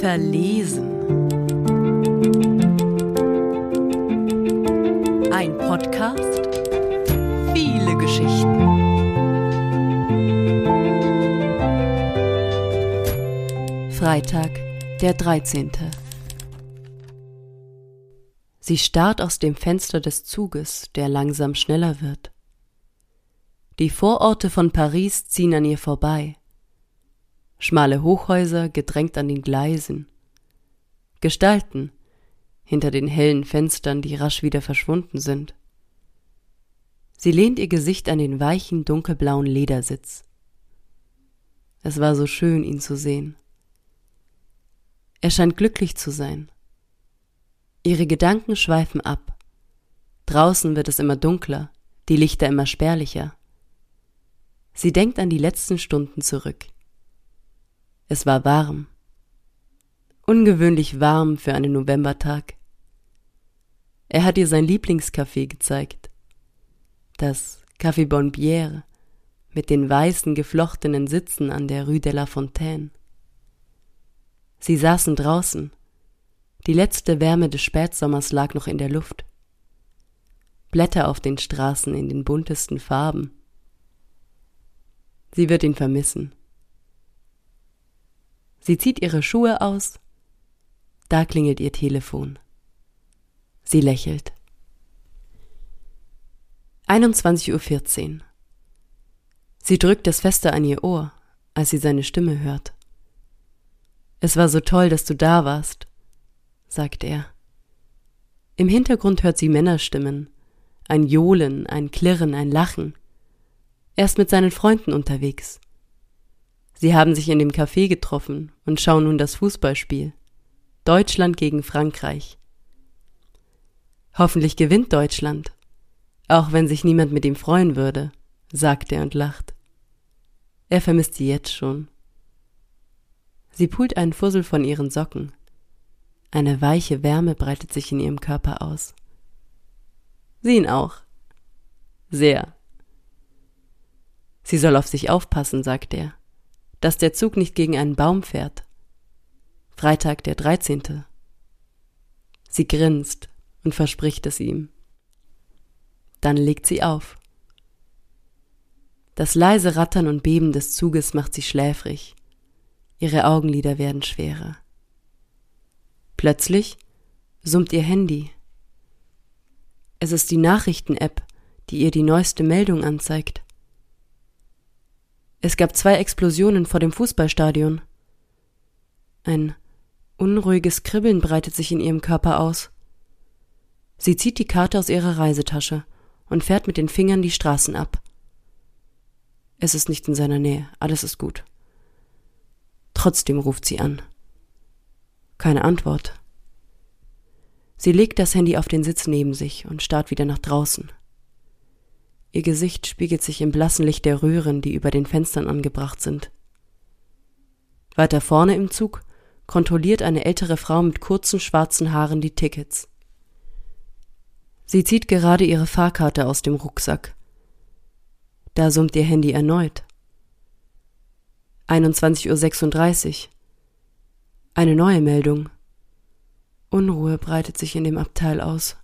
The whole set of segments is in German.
Verlesen. Ein Podcast. Viele Geschichten. Freitag, der 13. Sie starrt aus dem Fenster des Zuges, der langsam schneller wird. Die Vororte von Paris ziehen an ihr vorbei. Schmale Hochhäuser gedrängt an den Gleisen. Gestalten hinter den hellen Fenstern, die rasch wieder verschwunden sind. Sie lehnt ihr Gesicht an den weichen, dunkelblauen Ledersitz. Es war so schön, ihn zu sehen. Er scheint glücklich zu sein. Ihre Gedanken schweifen ab. Draußen wird es immer dunkler, die Lichter immer spärlicher. Sie denkt an die letzten Stunden zurück. Es war warm. Ungewöhnlich warm für einen Novembertag. Er hat ihr sein Lieblingscafé gezeigt. Das Café Bonbière mit den weißen geflochtenen Sitzen an der Rue de la Fontaine. Sie saßen draußen, die letzte Wärme des Spätsommers lag noch in der Luft. Blätter auf den Straßen in den buntesten Farben. Sie wird ihn vermissen. Sie zieht ihre Schuhe aus. Da klingelt ihr Telefon. Sie lächelt. 21.14 Uhr. Sie drückt es fester an ihr Ohr, als sie seine Stimme hört. Es war so toll, dass du da warst sagt er. Im Hintergrund hört sie Männerstimmen, ein Johlen, ein Klirren, ein Lachen. Er ist mit seinen Freunden unterwegs. Sie haben sich in dem Café getroffen und schauen nun das Fußballspiel. Deutschland gegen Frankreich. Hoffentlich gewinnt Deutschland, auch wenn sich niemand mit ihm freuen würde, sagt er und lacht. Er vermisst sie jetzt schon. Sie pult einen Fussel von ihren Socken. Eine weiche Wärme breitet sich in ihrem Körper aus. Sie ihn auch. Sehr. Sie soll auf sich aufpassen, sagt er, dass der Zug nicht gegen einen Baum fährt. Freitag der 13. Sie grinst und verspricht es ihm. Dann legt sie auf. Das leise Rattern und Beben des Zuges macht sie schläfrig. Ihre Augenlider werden schwerer. Plötzlich summt ihr Handy. Es ist die Nachrichten-App, die ihr die neueste Meldung anzeigt. Es gab zwei Explosionen vor dem Fußballstadion. Ein unruhiges Kribbeln breitet sich in ihrem Körper aus. Sie zieht die Karte aus ihrer Reisetasche und fährt mit den Fingern die Straßen ab. Es ist nicht in seiner Nähe, alles ist gut. Trotzdem ruft sie an. Keine Antwort. Sie legt das Handy auf den Sitz neben sich und starrt wieder nach draußen. Ihr Gesicht spiegelt sich im blassen Licht der Röhren, die über den Fenstern angebracht sind. Weiter vorne im Zug kontrolliert eine ältere Frau mit kurzen schwarzen Haaren die Tickets. Sie zieht gerade ihre Fahrkarte aus dem Rucksack. Da summt ihr Handy erneut. 21.36 Uhr. Eine neue Meldung. Unruhe breitet sich in dem Abteil aus.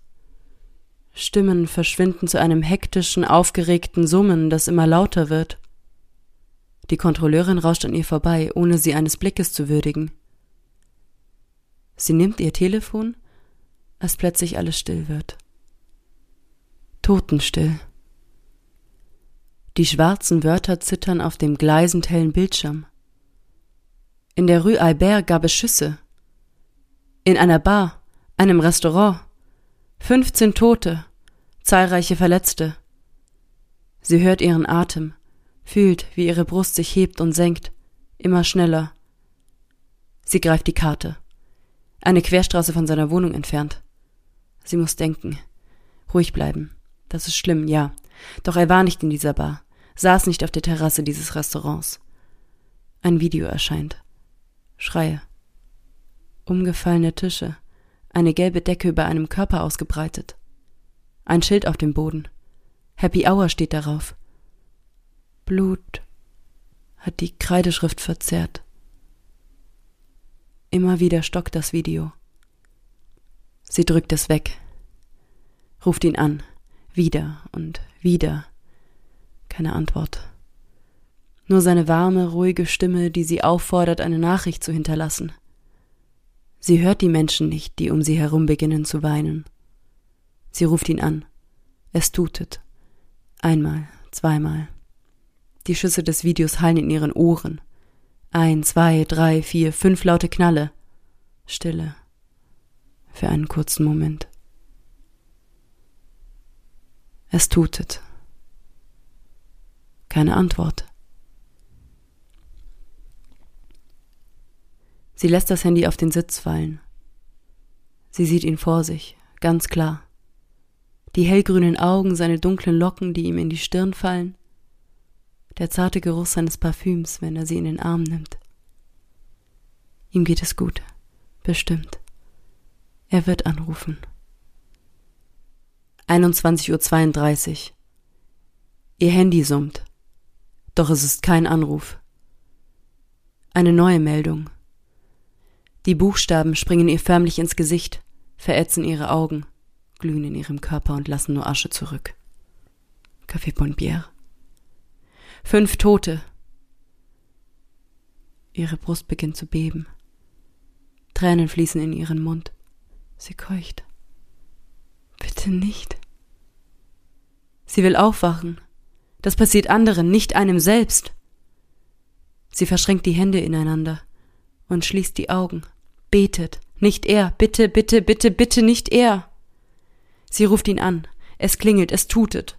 Stimmen verschwinden zu einem hektischen, aufgeregten Summen, das immer lauter wird. Die Kontrolleurin rauscht an ihr vorbei, ohne sie eines Blickes zu würdigen. Sie nimmt ihr Telefon, als plötzlich alles still wird. Totenstill. Die schwarzen Wörter zittern auf dem gleisend hellen Bildschirm. In der Rue Albert gab es Schüsse. In einer Bar, einem Restaurant. 15 Tote, zahlreiche Verletzte. Sie hört ihren Atem, fühlt, wie ihre Brust sich hebt und senkt, immer schneller. Sie greift die Karte. Eine Querstraße von seiner Wohnung entfernt. Sie muss denken. Ruhig bleiben. Das ist schlimm, ja. Doch er war nicht in dieser Bar, saß nicht auf der Terrasse dieses Restaurants. Ein Video erscheint. Schreie. Umgefallene Tische, eine gelbe Decke über einem Körper ausgebreitet. Ein Schild auf dem Boden. Happy Hour steht darauf. Blut, hat die Kreideschrift verzerrt. Immer wieder stockt das Video. Sie drückt es weg, ruft ihn an, wieder und wieder. Keine Antwort. Nur seine warme, ruhige Stimme, die sie auffordert, eine Nachricht zu hinterlassen. Sie hört die Menschen nicht, die um sie herum beginnen zu weinen. Sie ruft ihn an. Es tutet. Einmal, zweimal. Die Schüsse des Videos hallen in ihren Ohren. Ein, zwei, drei, vier, fünf laute Knalle. Stille. Für einen kurzen Moment. Es tutet. Keine Antwort. Sie lässt das Handy auf den Sitz fallen. Sie sieht ihn vor sich, ganz klar. Die hellgrünen Augen, seine dunklen Locken, die ihm in die Stirn fallen, der zarte Geruch seines Parfüms, wenn er sie in den Arm nimmt. Ihm geht es gut, bestimmt. Er wird anrufen. 21.32 Uhr. Ihr Handy summt. Doch es ist kein Anruf. Eine neue Meldung. Die Buchstaben springen ihr förmlich ins Gesicht, verätzen ihre Augen, glühen in ihrem Körper und lassen nur Asche zurück. Café Bonbière. Fünf Tote. Ihre Brust beginnt zu beben. Tränen fließen in ihren Mund. Sie keucht. Bitte nicht. Sie will aufwachen. Das passiert anderen, nicht einem selbst. Sie verschränkt die Hände ineinander und schließt die Augen, betet. Nicht er, bitte, bitte, bitte, bitte, nicht er. Sie ruft ihn an. Es klingelt, es tutet.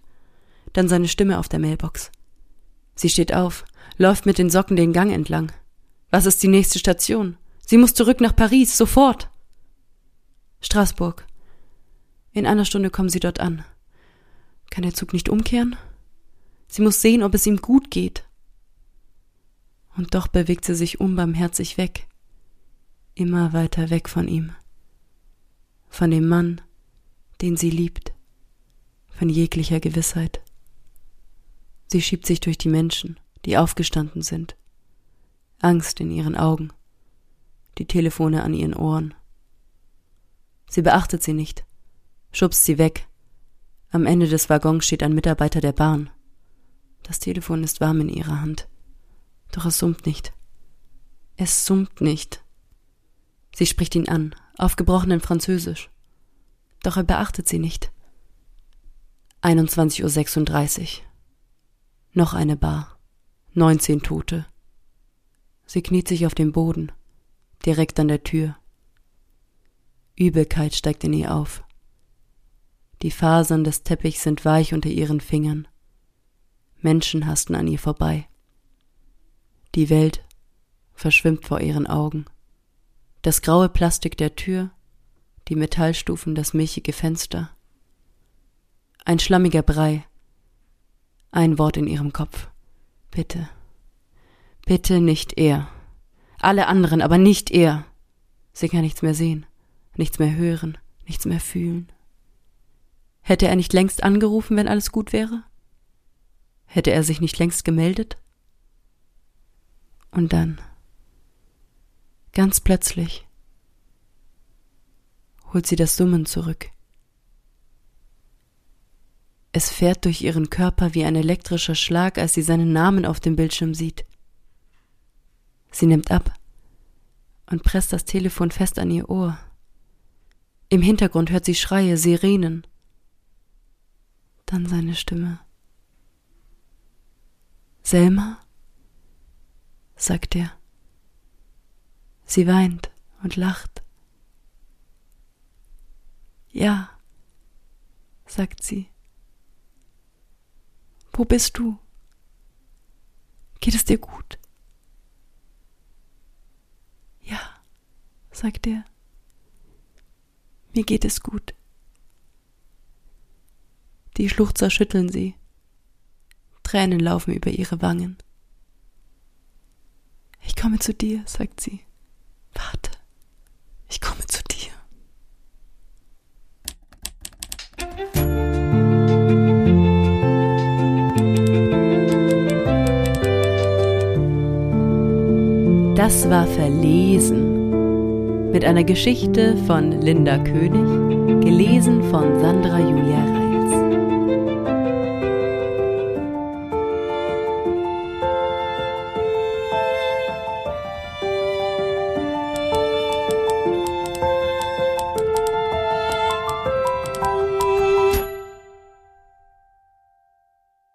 Dann seine Stimme auf der Mailbox. Sie steht auf, läuft mit den Socken den Gang entlang. Was ist die nächste Station? Sie muss zurück nach Paris, sofort. Straßburg. In einer Stunde kommen sie dort an. Kann der Zug nicht umkehren? Sie muss sehen, ob es ihm gut geht. Und doch bewegt sie sich unbarmherzig weg, immer weiter weg von ihm, von dem Mann, den sie liebt, von jeglicher Gewissheit. Sie schiebt sich durch die Menschen, die aufgestanden sind. Angst in ihren Augen, die Telefone an ihren Ohren. Sie beachtet sie nicht, schubst sie weg. Am Ende des Waggons steht ein Mitarbeiter der Bahn. Das Telefon ist warm in ihrer Hand. Doch es summt nicht. Es summt nicht. Sie spricht ihn an, auf gebrochenen Französisch. Doch er beachtet sie nicht. 21.36 Uhr. Noch eine Bar. Neunzehn Tote. Sie kniet sich auf dem Boden, direkt an der Tür. Übelkeit steigt in ihr auf. Die Fasern des Teppichs sind weich unter ihren Fingern. Menschen hasten an ihr vorbei. Die Welt verschwimmt vor ihren Augen. Das graue Plastik der Tür, die Metallstufen, das milchige Fenster. Ein schlammiger Brei, ein Wort in ihrem Kopf. Bitte. Bitte nicht er. Alle anderen, aber nicht er. Sie kann nichts mehr sehen, nichts mehr hören, nichts mehr fühlen. Hätte er nicht längst angerufen, wenn alles gut wäre? Hätte er sich nicht längst gemeldet? Und dann, ganz plötzlich, holt sie das Summen zurück. Es fährt durch ihren Körper wie ein elektrischer Schlag, als sie seinen Namen auf dem Bildschirm sieht. Sie nimmt ab und presst das Telefon fest an ihr Ohr. Im Hintergrund hört sie Schreie, Sirenen. Dann seine Stimme. Selma? Sagt er. Sie weint und lacht. Ja, sagt sie. Wo bist du? Geht es dir gut? Ja, sagt er. Mir geht es gut. Die Schluchzer schütteln sie. Tränen laufen über ihre Wangen. Ich komme zu dir, sagt sie. Warte, ich komme zu dir. Das war Verlesen. Mit einer Geschichte von Linda König, gelesen von Sandra Julia.